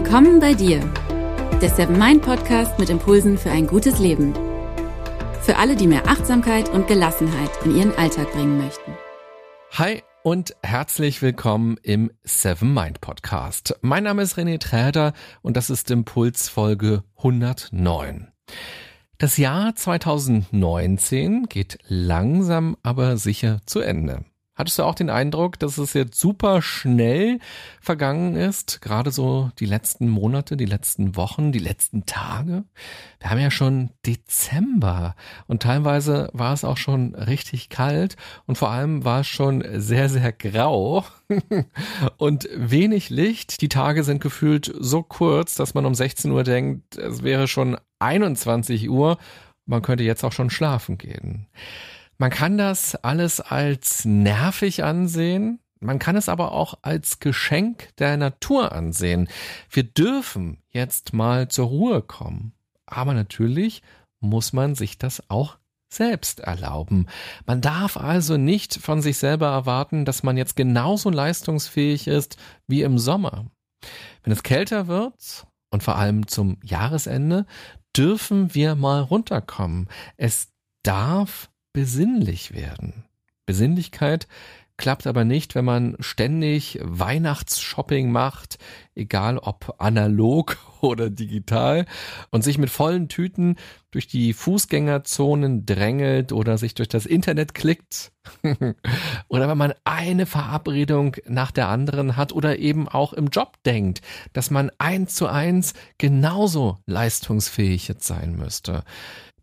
Willkommen bei dir, der Seven Mind Podcast mit Impulsen für ein gutes Leben. Für alle, die mehr Achtsamkeit und Gelassenheit in ihren Alltag bringen möchten. Hi und herzlich willkommen im Seven Mind Podcast. Mein Name ist René Träder und das ist Impuls Folge 109. Das Jahr 2019 geht langsam aber sicher zu Ende. Hattest du auch den Eindruck, dass es jetzt super schnell vergangen ist? Gerade so die letzten Monate, die letzten Wochen, die letzten Tage? Wir haben ja schon Dezember und teilweise war es auch schon richtig kalt und vor allem war es schon sehr, sehr grau und wenig Licht. Die Tage sind gefühlt so kurz, dass man um 16 Uhr denkt, es wäre schon 21 Uhr. Man könnte jetzt auch schon schlafen gehen. Man kann das alles als nervig ansehen. Man kann es aber auch als Geschenk der Natur ansehen. Wir dürfen jetzt mal zur Ruhe kommen. Aber natürlich muss man sich das auch selbst erlauben. Man darf also nicht von sich selber erwarten, dass man jetzt genauso leistungsfähig ist wie im Sommer. Wenn es kälter wird und vor allem zum Jahresende, dürfen wir mal runterkommen. Es darf besinnlich werden. Besinnlichkeit klappt aber nicht, wenn man ständig Weihnachtsshopping macht, egal ob analog oder digital, und sich mit vollen Tüten durch die Fußgängerzonen drängelt oder sich durch das Internet klickt. oder wenn man eine Verabredung nach der anderen hat oder eben auch im Job denkt, dass man eins zu eins genauso leistungsfähig jetzt sein müsste.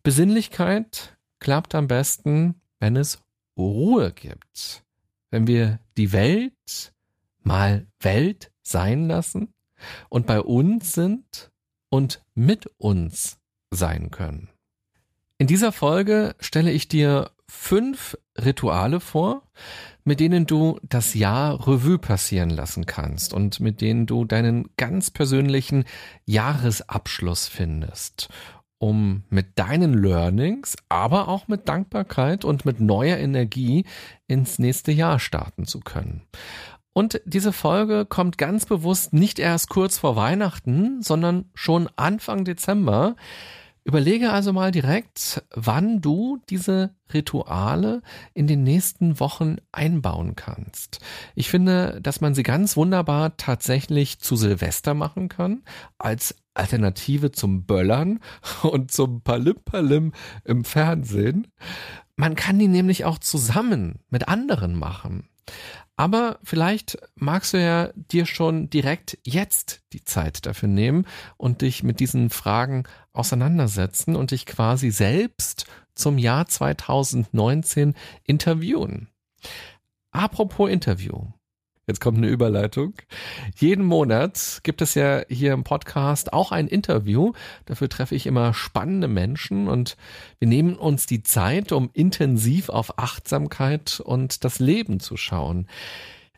Besinnlichkeit klappt am besten, wenn es Ruhe gibt. Wenn wir die Welt mal Welt sein lassen und bei uns sind und mit uns sein können. In dieser Folge stelle ich dir fünf Rituale vor, mit denen du das Jahr Revue passieren lassen kannst und mit denen du deinen ganz persönlichen Jahresabschluss findest um mit deinen Learnings, aber auch mit Dankbarkeit und mit neuer Energie ins nächste Jahr starten zu können. Und diese Folge kommt ganz bewusst nicht erst kurz vor Weihnachten, sondern schon Anfang Dezember. Überlege also mal direkt, wann du diese Rituale in den nächsten Wochen einbauen kannst. Ich finde, dass man sie ganz wunderbar tatsächlich zu Silvester machen kann, als Alternative zum Böllern und zum Palim-Palim im Fernsehen. Man kann die nämlich auch zusammen mit anderen machen. Aber vielleicht magst du ja dir schon direkt jetzt die Zeit dafür nehmen und dich mit diesen Fragen auseinandersetzen und dich quasi selbst zum Jahr 2019 interviewen. Apropos Interview. Jetzt kommt eine Überleitung. Jeden Monat gibt es ja hier im Podcast auch ein Interview. Dafür treffe ich immer spannende Menschen und wir nehmen uns die Zeit, um intensiv auf Achtsamkeit und das Leben zu schauen.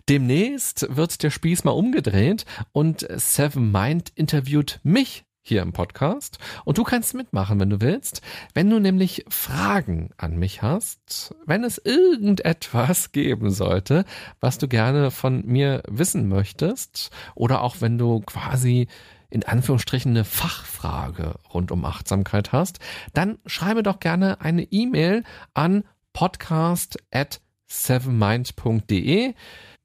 Demnächst wird der Spieß mal umgedreht und Seven Mind interviewt mich hier im Podcast. Und du kannst mitmachen, wenn du willst. Wenn du nämlich Fragen an mich hast, wenn es irgendetwas geben sollte, was du gerne von mir wissen möchtest, oder auch wenn du quasi in Anführungsstrichen eine Fachfrage rund um Achtsamkeit hast, dann schreibe doch gerne eine E-Mail an podcast at sevenmind.de.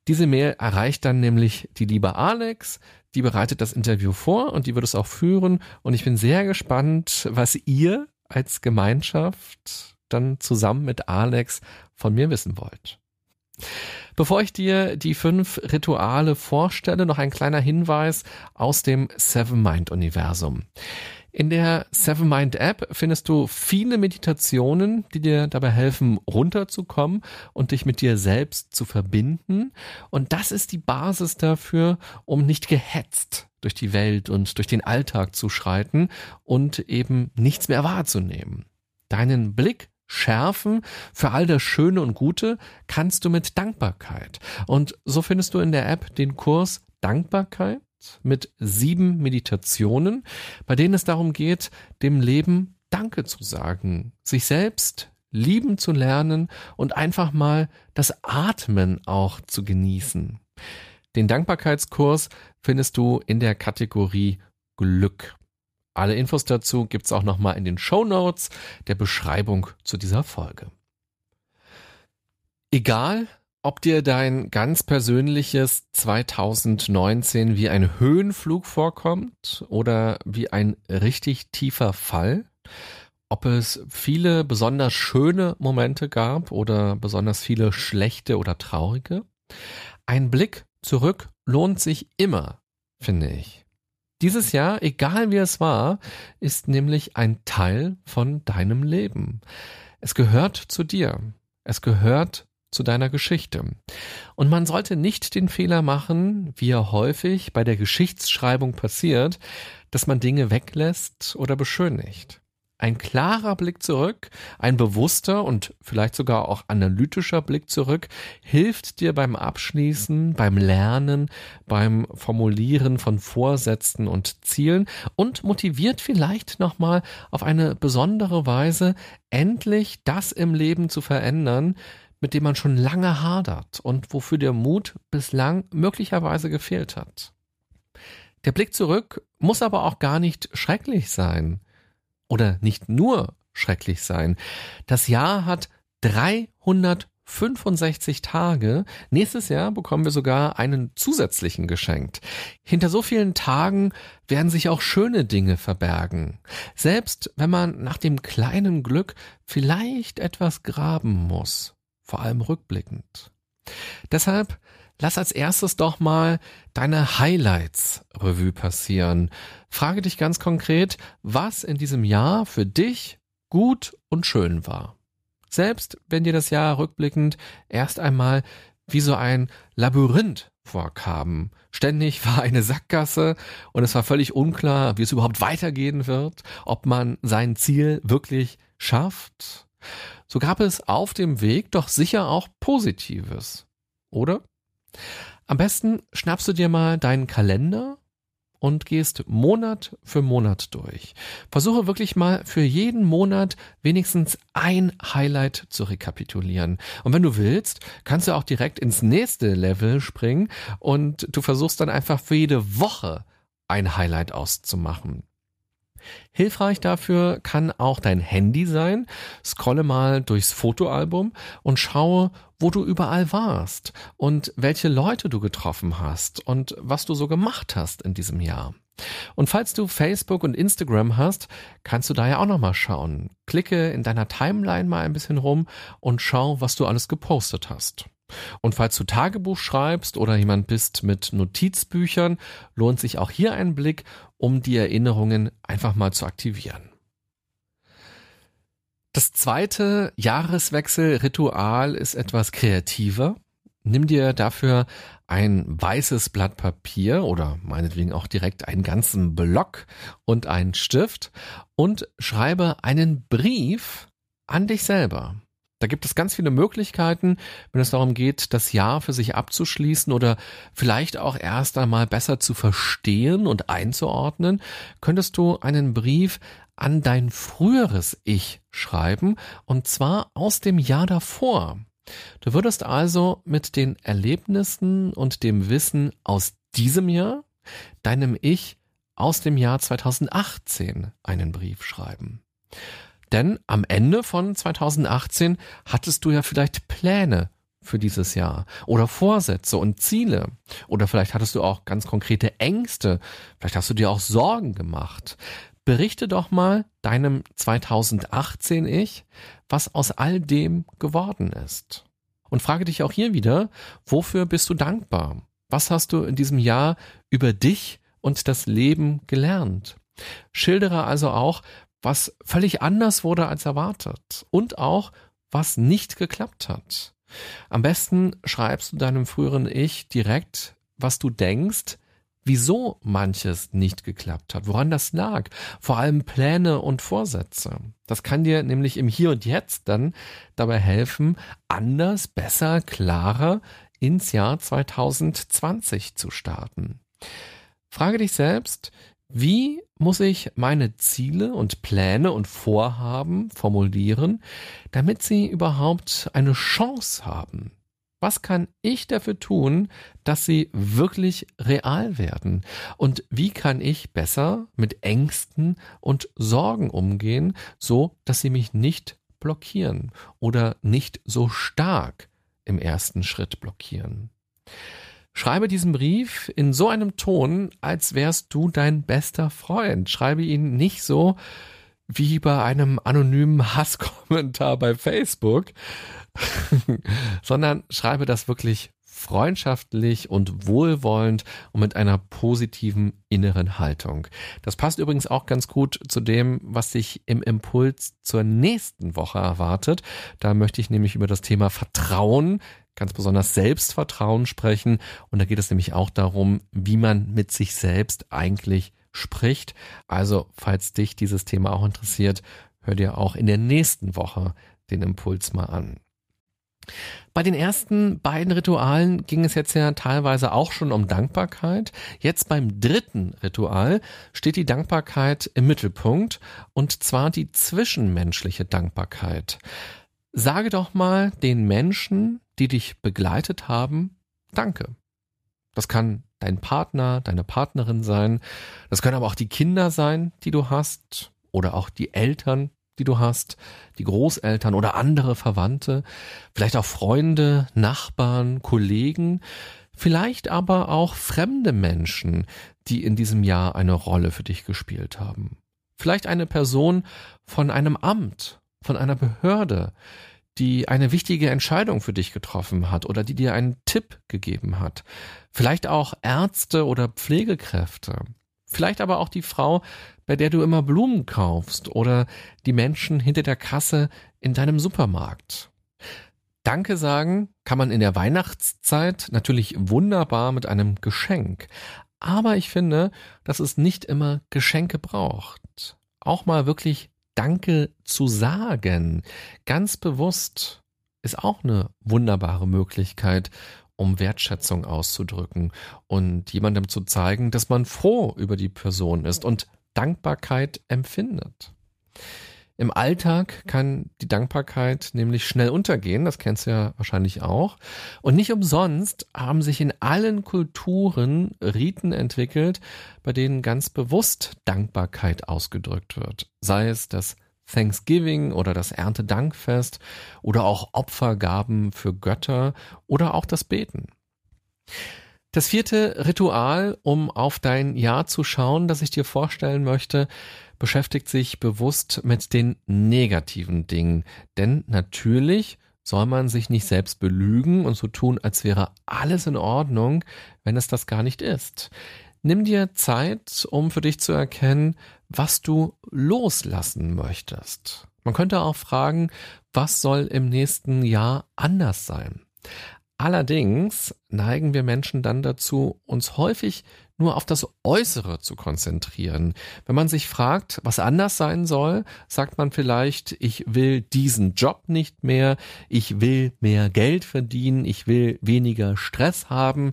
Diese Mail erreicht dann nämlich die liebe Alex. Die bereitet das Interview vor und die wird es auch führen. Und ich bin sehr gespannt, was ihr als Gemeinschaft dann zusammen mit Alex von mir wissen wollt. Bevor ich dir die fünf Rituale vorstelle, noch ein kleiner Hinweis aus dem Seven Mind Universum. In der Seven Mind App findest du viele Meditationen, die dir dabei helfen, runterzukommen und dich mit dir selbst zu verbinden. Und das ist die Basis dafür, um nicht gehetzt durch die Welt und durch den Alltag zu schreiten und eben nichts mehr wahrzunehmen. Deinen Blick schärfen für all das Schöne und Gute kannst du mit Dankbarkeit. Und so findest du in der App den Kurs Dankbarkeit mit sieben Meditationen, bei denen es darum geht, dem Leben Danke zu sagen, sich selbst lieben zu lernen und einfach mal das Atmen auch zu genießen. Den Dankbarkeitskurs findest du in der Kategorie Glück. Alle Infos dazu gibt's auch nochmal in den Show Notes der Beschreibung zu dieser Folge. Egal, ob dir dein ganz persönliches 2019 wie ein Höhenflug vorkommt oder wie ein richtig tiefer Fall, ob es viele besonders schöne Momente gab oder besonders viele schlechte oder traurige, ein Blick zurück lohnt sich immer, finde ich. Dieses Jahr, egal wie es war, ist nämlich ein Teil von deinem Leben. Es gehört zu dir. Es gehört zu deiner Geschichte. Und man sollte nicht den Fehler machen, wie er häufig bei der Geschichtsschreibung passiert, dass man Dinge weglässt oder beschönigt. Ein klarer Blick zurück, ein bewusster und vielleicht sogar auch analytischer Blick zurück hilft dir beim Abschließen, beim Lernen, beim Formulieren von Vorsätzen und Zielen und motiviert vielleicht nochmal auf eine besondere Weise endlich das im Leben zu verändern, mit dem man schon lange hadert und wofür der Mut bislang möglicherweise gefehlt hat. Der Blick zurück muss aber auch gar nicht schrecklich sein oder nicht nur schrecklich sein. Das Jahr hat 365 Tage. Nächstes Jahr bekommen wir sogar einen zusätzlichen geschenkt. Hinter so vielen Tagen werden sich auch schöne Dinge verbergen. Selbst wenn man nach dem kleinen Glück vielleicht etwas graben muss. Vor allem rückblickend. Deshalb Lass als erstes doch mal deine Highlights Revue passieren. Frage dich ganz konkret, was in diesem Jahr für dich gut und schön war. Selbst wenn dir das Jahr rückblickend erst einmal wie so ein Labyrinth vorkam. Ständig war eine Sackgasse und es war völlig unklar, wie es überhaupt weitergehen wird, ob man sein Ziel wirklich schafft. So gab es auf dem Weg doch sicher auch Positives, oder? Am besten schnappst du dir mal deinen Kalender und gehst Monat für Monat durch. Versuche wirklich mal für jeden Monat wenigstens ein Highlight zu rekapitulieren. Und wenn du willst, kannst du auch direkt ins nächste Level springen und du versuchst dann einfach für jede Woche ein Highlight auszumachen. Hilfreich dafür kann auch dein Handy sein. Scrolle mal durchs Fotoalbum und schaue, wo du überall warst und welche Leute du getroffen hast und was du so gemacht hast in diesem Jahr. Und falls du Facebook und Instagram hast, kannst du da ja auch noch mal schauen. Klicke in deiner Timeline mal ein bisschen rum und schau, was du alles gepostet hast. Und falls du Tagebuch schreibst oder jemand bist mit Notizbüchern, lohnt sich auch hier ein Blick, um die Erinnerungen einfach mal zu aktivieren. Das zweite Jahreswechselritual ist etwas kreativer. Nimm dir dafür ein weißes Blatt Papier oder meinetwegen auch direkt einen ganzen Block und einen Stift und schreibe einen Brief an dich selber. Da gibt es ganz viele Möglichkeiten, wenn es darum geht, das Jahr für sich abzuschließen oder vielleicht auch erst einmal besser zu verstehen und einzuordnen, könntest du einen Brief an dein früheres Ich schreiben und zwar aus dem Jahr davor. Du würdest also mit den Erlebnissen und dem Wissen aus diesem Jahr deinem Ich aus dem Jahr 2018 einen Brief schreiben. Denn am Ende von 2018 hattest du ja vielleicht Pläne für dieses Jahr oder Vorsätze und Ziele. Oder vielleicht hattest du auch ganz konkrete Ängste. Vielleicht hast du dir auch Sorgen gemacht. Berichte doch mal deinem 2018 Ich, was aus all dem geworden ist. Und frage dich auch hier wieder, wofür bist du dankbar? Was hast du in diesem Jahr über dich und das Leben gelernt? Schildere also auch, was völlig anders wurde als erwartet und auch was nicht geklappt hat. Am besten schreibst du deinem früheren Ich direkt, was du denkst, wieso manches nicht geklappt hat, woran das lag, vor allem Pläne und Vorsätze. Das kann dir nämlich im Hier und Jetzt dann dabei helfen, anders, besser, klarer ins Jahr 2020 zu starten. Frage dich selbst, wie muss ich meine Ziele und Pläne und Vorhaben formulieren, damit sie überhaupt eine Chance haben? Was kann ich dafür tun, dass sie wirklich real werden? Und wie kann ich besser mit Ängsten und Sorgen umgehen, so dass sie mich nicht blockieren oder nicht so stark im ersten Schritt blockieren? Schreibe diesen Brief in so einem Ton, als wärst du dein bester Freund. Schreibe ihn nicht so wie bei einem anonymen Hasskommentar bei Facebook, sondern schreibe das wirklich freundschaftlich und wohlwollend und mit einer positiven inneren Haltung. Das passt übrigens auch ganz gut zu dem, was sich im Impuls zur nächsten Woche erwartet. Da möchte ich nämlich über das Thema Vertrauen, ganz besonders Selbstvertrauen sprechen. Und da geht es nämlich auch darum, wie man mit sich selbst eigentlich spricht. Also, falls dich dieses Thema auch interessiert, hör dir auch in der nächsten Woche den Impuls mal an. Bei den ersten beiden Ritualen ging es jetzt ja teilweise auch schon um Dankbarkeit. Jetzt beim dritten Ritual steht die Dankbarkeit im Mittelpunkt und zwar die zwischenmenschliche Dankbarkeit. Sage doch mal den Menschen, die dich begleitet haben, Danke. Das kann dein Partner, deine Partnerin sein. Das können aber auch die Kinder sein, die du hast oder auch die Eltern, die du hast, die Großeltern oder andere Verwandte, vielleicht auch Freunde, Nachbarn, Kollegen, vielleicht aber auch fremde Menschen, die in diesem Jahr eine Rolle für dich gespielt haben. Vielleicht eine Person von einem Amt, von einer Behörde, die eine wichtige Entscheidung für dich getroffen hat oder die dir einen Tipp gegeben hat. Vielleicht auch Ärzte oder Pflegekräfte. Vielleicht aber auch die Frau, bei der du immer Blumen kaufst oder die Menschen hinter der Kasse in deinem Supermarkt. Danke sagen kann man in der Weihnachtszeit natürlich wunderbar mit einem Geschenk. Aber ich finde, dass es nicht immer Geschenke braucht. Auch mal wirklich Danke zu sagen, ganz bewusst, ist auch eine wunderbare Möglichkeit, um Wertschätzung auszudrücken und jemandem zu zeigen, dass man froh über die Person ist und Dankbarkeit empfindet. Im Alltag kann die Dankbarkeit nämlich schnell untergehen, das kennst du ja wahrscheinlich auch. Und nicht umsonst haben sich in allen Kulturen Riten entwickelt, bei denen ganz bewusst Dankbarkeit ausgedrückt wird. Sei es das Thanksgiving oder das Erntedankfest oder auch Opfergaben für Götter oder auch das Beten. Das vierte Ritual, um auf dein Jahr zu schauen, das ich dir vorstellen möchte, beschäftigt sich bewusst mit den negativen Dingen. Denn natürlich soll man sich nicht selbst belügen und so tun, als wäre alles in Ordnung, wenn es das gar nicht ist. Nimm dir Zeit, um für dich zu erkennen, was du loslassen möchtest. Man könnte auch fragen, was soll im nächsten Jahr anders sein? Allerdings neigen wir Menschen dann dazu, uns häufig nur auf das Äußere zu konzentrieren. Wenn man sich fragt, was anders sein soll, sagt man vielleicht, ich will diesen Job nicht mehr, ich will mehr Geld verdienen, ich will weniger Stress haben,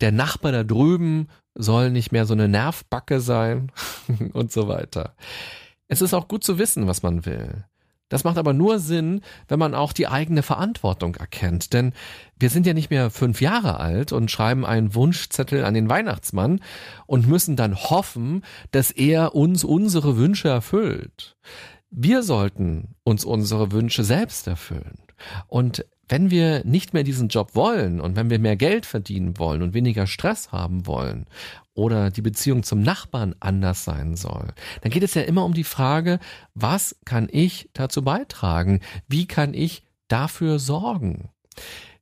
der Nachbar da drüben soll nicht mehr so eine Nervbacke sein und so weiter. Es ist auch gut zu wissen, was man will. Das macht aber nur Sinn, wenn man auch die eigene Verantwortung erkennt. Denn wir sind ja nicht mehr fünf Jahre alt und schreiben einen Wunschzettel an den Weihnachtsmann und müssen dann hoffen, dass er uns unsere Wünsche erfüllt. Wir sollten uns unsere Wünsche selbst erfüllen. Und wenn wir nicht mehr diesen Job wollen und wenn wir mehr Geld verdienen wollen und weniger Stress haben wollen oder die Beziehung zum Nachbarn anders sein soll, dann geht es ja immer um die Frage, was kann ich dazu beitragen? Wie kann ich dafür sorgen?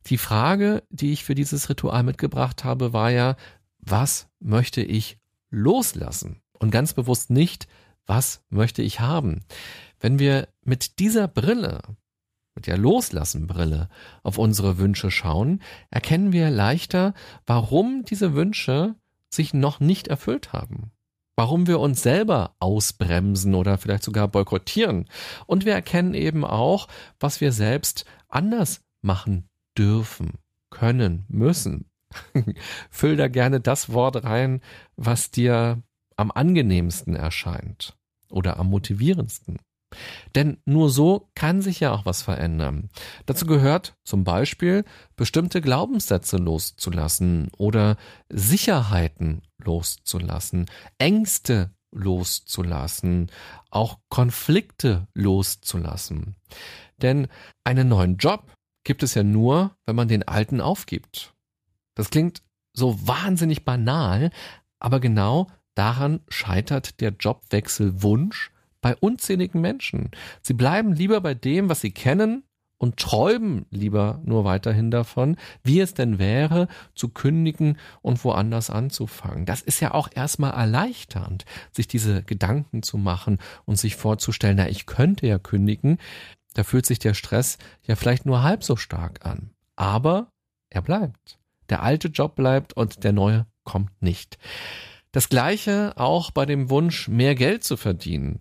Die Frage, die ich für dieses Ritual mitgebracht habe, war ja, was möchte ich loslassen? Und ganz bewusst nicht, was möchte ich haben? Wenn wir mit dieser Brille mit der Loslassen-Brille auf unsere Wünsche schauen, erkennen wir leichter, warum diese Wünsche sich noch nicht erfüllt haben. Warum wir uns selber ausbremsen oder vielleicht sogar boykottieren. Und wir erkennen eben auch, was wir selbst anders machen dürfen, können, müssen. Füll da gerne das Wort rein, was dir am angenehmsten erscheint oder am motivierendsten. Denn nur so kann sich ja auch was verändern. Dazu gehört zum Beispiel, bestimmte Glaubenssätze loszulassen oder Sicherheiten loszulassen, Ängste loszulassen, auch Konflikte loszulassen. Denn einen neuen Job gibt es ja nur, wenn man den alten aufgibt. Das klingt so wahnsinnig banal, aber genau daran scheitert der Jobwechselwunsch bei unzähligen Menschen. Sie bleiben lieber bei dem, was sie kennen und träumen lieber nur weiterhin davon, wie es denn wäre, zu kündigen und woanders anzufangen. Das ist ja auch erstmal erleichternd, sich diese Gedanken zu machen und sich vorzustellen, na, ich könnte ja kündigen. Da fühlt sich der Stress ja vielleicht nur halb so stark an. Aber er bleibt. Der alte Job bleibt und der neue kommt nicht. Das gleiche auch bei dem Wunsch, mehr Geld zu verdienen.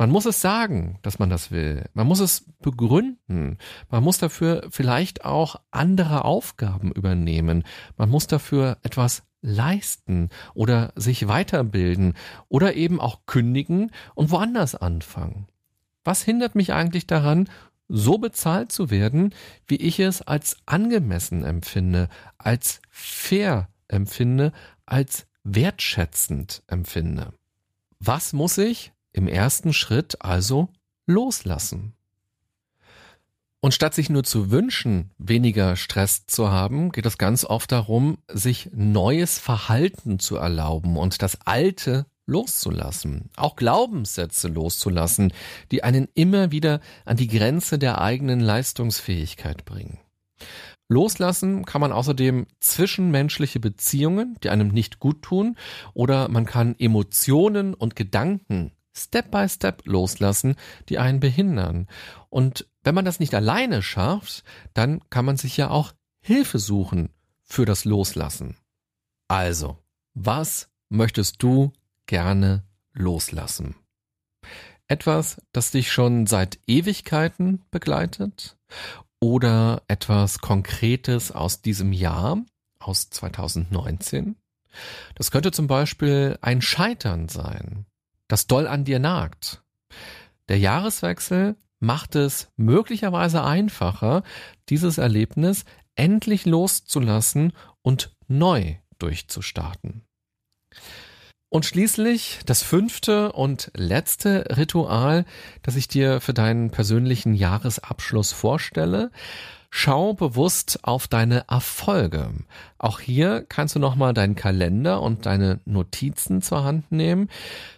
Man muss es sagen, dass man das will. Man muss es begründen. Man muss dafür vielleicht auch andere Aufgaben übernehmen. Man muss dafür etwas leisten oder sich weiterbilden oder eben auch kündigen und woanders anfangen. Was hindert mich eigentlich daran, so bezahlt zu werden, wie ich es als angemessen empfinde, als fair empfinde, als wertschätzend empfinde. Was muss ich im ersten Schritt also loslassen? Und statt sich nur zu wünschen, weniger Stress zu haben, geht es ganz oft darum, sich neues Verhalten zu erlauben und das Alte loszulassen, auch Glaubenssätze loszulassen, die einen immer wieder an die Grenze der eigenen Leistungsfähigkeit bringen. Loslassen kann man außerdem zwischenmenschliche Beziehungen, die einem nicht gut tun, oder man kann Emotionen und Gedanken Step by Step loslassen, die einen behindern. Und wenn man das nicht alleine schafft, dann kann man sich ja auch Hilfe suchen für das Loslassen. Also, was möchtest du gerne loslassen? Etwas, das dich schon seit Ewigkeiten begleitet? Oder etwas Konkretes aus diesem Jahr, aus 2019. Das könnte zum Beispiel ein Scheitern sein, das doll an dir nagt. Der Jahreswechsel macht es möglicherweise einfacher, dieses Erlebnis endlich loszulassen und neu durchzustarten. Und schließlich das fünfte und letzte Ritual, das ich dir für deinen persönlichen Jahresabschluss vorstelle. Schau bewusst auf deine Erfolge. Auch hier kannst du nochmal deinen Kalender und deine Notizen zur Hand nehmen.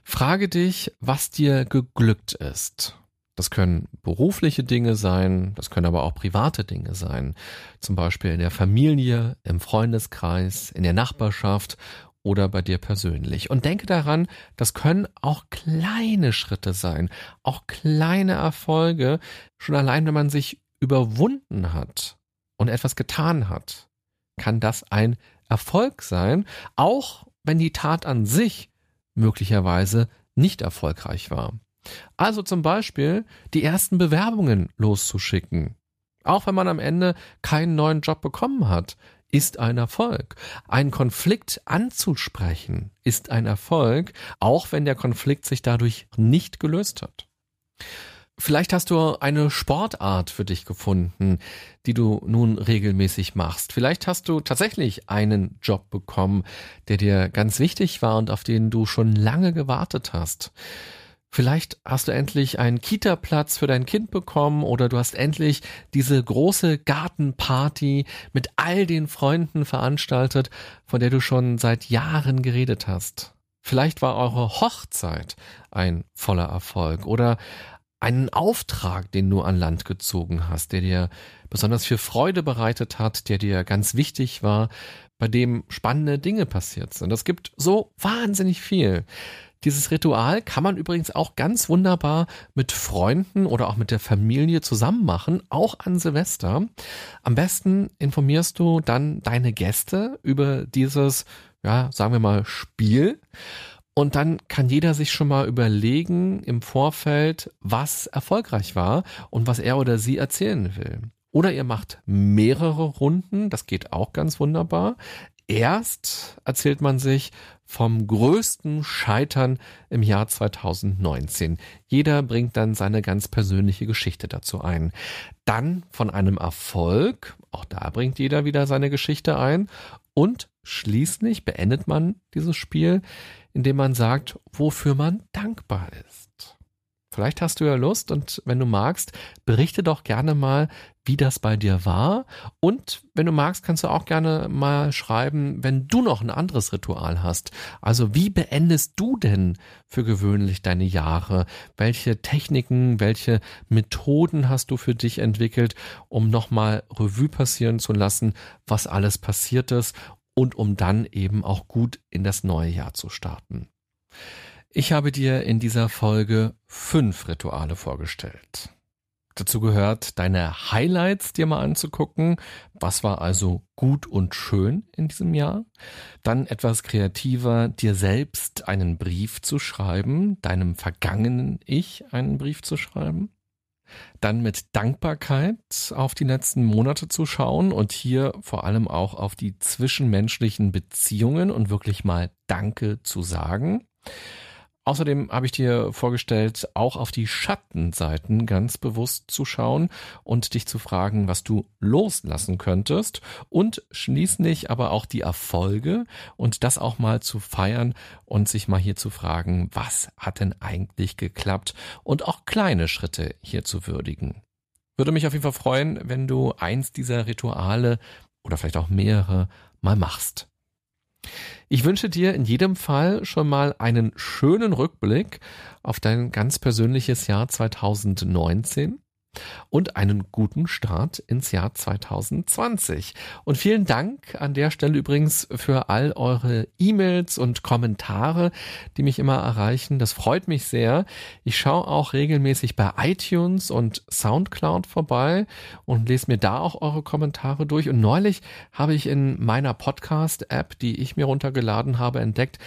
Frage dich, was dir geglückt ist. Das können berufliche Dinge sein, das können aber auch private Dinge sein. Zum Beispiel in der Familie, im Freundeskreis, in der Nachbarschaft oder bei dir persönlich. Und denke daran, das können auch kleine Schritte sein, auch kleine Erfolge, schon allein, wenn man sich überwunden hat und etwas getan hat, kann das ein Erfolg sein, auch wenn die Tat an sich möglicherweise nicht erfolgreich war. Also zum Beispiel die ersten Bewerbungen loszuschicken. Auch wenn man am Ende keinen neuen Job bekommen hat, ist ein Erfolg. Ein Konflikt anzusprechen ist ein Erfolg, auch wenn der Konflikt sich dadurch nicht gelöst hat. Vielleicht hast du eine Sportart für dich gefunden, die du nun regelmäßig machst. Vielleicht hast du tatsächlich einen Job bekommen, der dir ganz wichtig war und auf den du schon lange gewartet hast. Vielleicht hast du endlich einen Kita-Platz für dein Kind bekommen oder du hast endlich diese große Gartenparty mit all den Freunden veranstaltet, von der du schon seit Jahren geredet hast. Vielleicht war eure Hochzeit ein voller Erfolg oder einen Auftrag, den du an Land gezogen hast, der dir besonders viel Freude bereitet hat, der dir ganz wichtig war, bei dem spannende Dinge passiert sind. Es gibt so wahnsinnig viel. Dieses Ritual kann man übrigens auch ganz wunderbar mit Freunden oder auch mit der Familie zusammen machen, auch an Silvester. Am besten informierst du dann deine Gäste über dieses, ja, sagen wir mal, Spiel. Und dann kann jeder sich schon mal überlegen im Vorfeld, was erfolgreich war und was er oder sie erzählen will. Oder ihr macht mehrere Runden, das geht auch ganz wunderbar erst erzählt man sich vom größten Scheitern im Jahr 2019. Jeder bringt dann seine ganz persönliche Geschichte dazu ein. Dann von einem Erfolg, auch da bringt jeder wieder seine Geschichte ein. Und schließlich beendet man dieses Spiel, indem man sagt, wofür man dankbar ist. Vielleicht hast du ja Lust und wenn du magst, berichte doch gerne mal, wie das bei dir war. Und wenn du magst, kannst du auch gerne mal schreiben, wenn du noch ein anderes Ritual hast. Also wie beendest du denn für gewöhnlich deine Jahre? Welche Techniken, welche Methoden hast du für dich entwickelt, um nochmal Revue passieren zu lassen, was alles passiert ist und um dann eben auch gut in das neue Jahr zu starten? Ich habe dir in dieser Folge fünf Rituale vorgestellt. Dazu gehört, deine Highlights dir mal anzugucken. Was war also gut und schön in diesem Jahr? Dann etwas kreativer, dir selbst einen Brief zu schreiben, deinem vergangenen Ich einen Brief zu schreiben. Dann mit Dankbarkeit auf die letzten Monate zu schauen und hier vor allem auch auf die zwischenmenschlichen Beziehungen und wirklich mal Danke zu sagen. Außerdem habe ich dir vorgestellt, auch auf die Schattenseiten ganz bewusst zu schauen und dich zu fragen, was du loslassen könntest und schließlich aber auch die Erfolge und das auch mal zu feiern und sich mal hier zu fragen, was hat denn eigentlich geklappt und auch kleine Schritte hier zu würdigen. Würde mich auf jeden Fall freuen, wenn du eins dieser Rituale oder vielleicht auch mehrere mal machst. Ich wünsche dir in jedem Fall schon mal einen schönen Rückblick auf dein ganz persönliches Jahr 2019 und einen guten Start ins Jahr 2020. Und vielen Dank an der Stelle übrigens für all eure E-Mails und Kommentare, die mich immer erreichen. Das freut mich sehr. Ich schaue auch regelmäßig bei iTunes und SoundCloud vorbei und lese mir da auch eure Kommentare durch. Und neulich habe ich in meiner Podcast-App, die ich mir runtergeladen habe, entdeckt,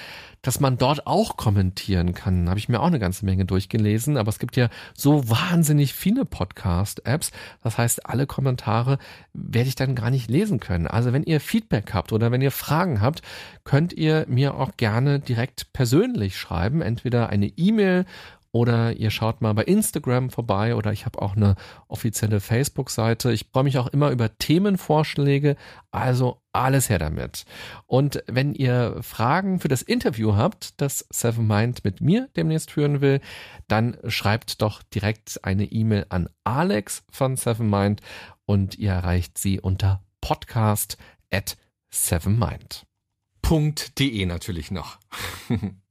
dass man dort auch kommentieren kann. Habe ich mir auch eine ganze Menge durchgelesen, aber es gibt ja so wahnsinnig viele Podcast-Apps. Das heißt, alle Kommentare werde ich dann gar nicht lesen können. Also wenn ihr Feedback habt oder wenn ihr Fragen habt, könnt ihr mir auch gerne direkt persönlich schreiben. Entweder eine E-Mail oder ihr schaut mal bei Instagram vorbei oder ich habe auch eine offizielle Facebook-Seite. Ich freue mich auch immer über Themenvorschläge, also alles her damit. Und wenn ihr Fragen für das Interview habt, das Seven Mind mit mir demnächst führen will, dann schreibt doch direkt eine E-Mail an Alex von Seven Mind und ihr erreicht sie unter podcast at sevenmind.de natürlich noch.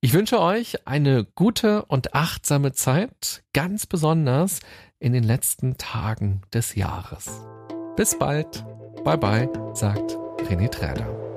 Ich wünsche euch eine gute und achtsame Zeit, ganz besonders in den letzten Tagen des Jahres. Bis bald. Bye bye, sagt René Träder.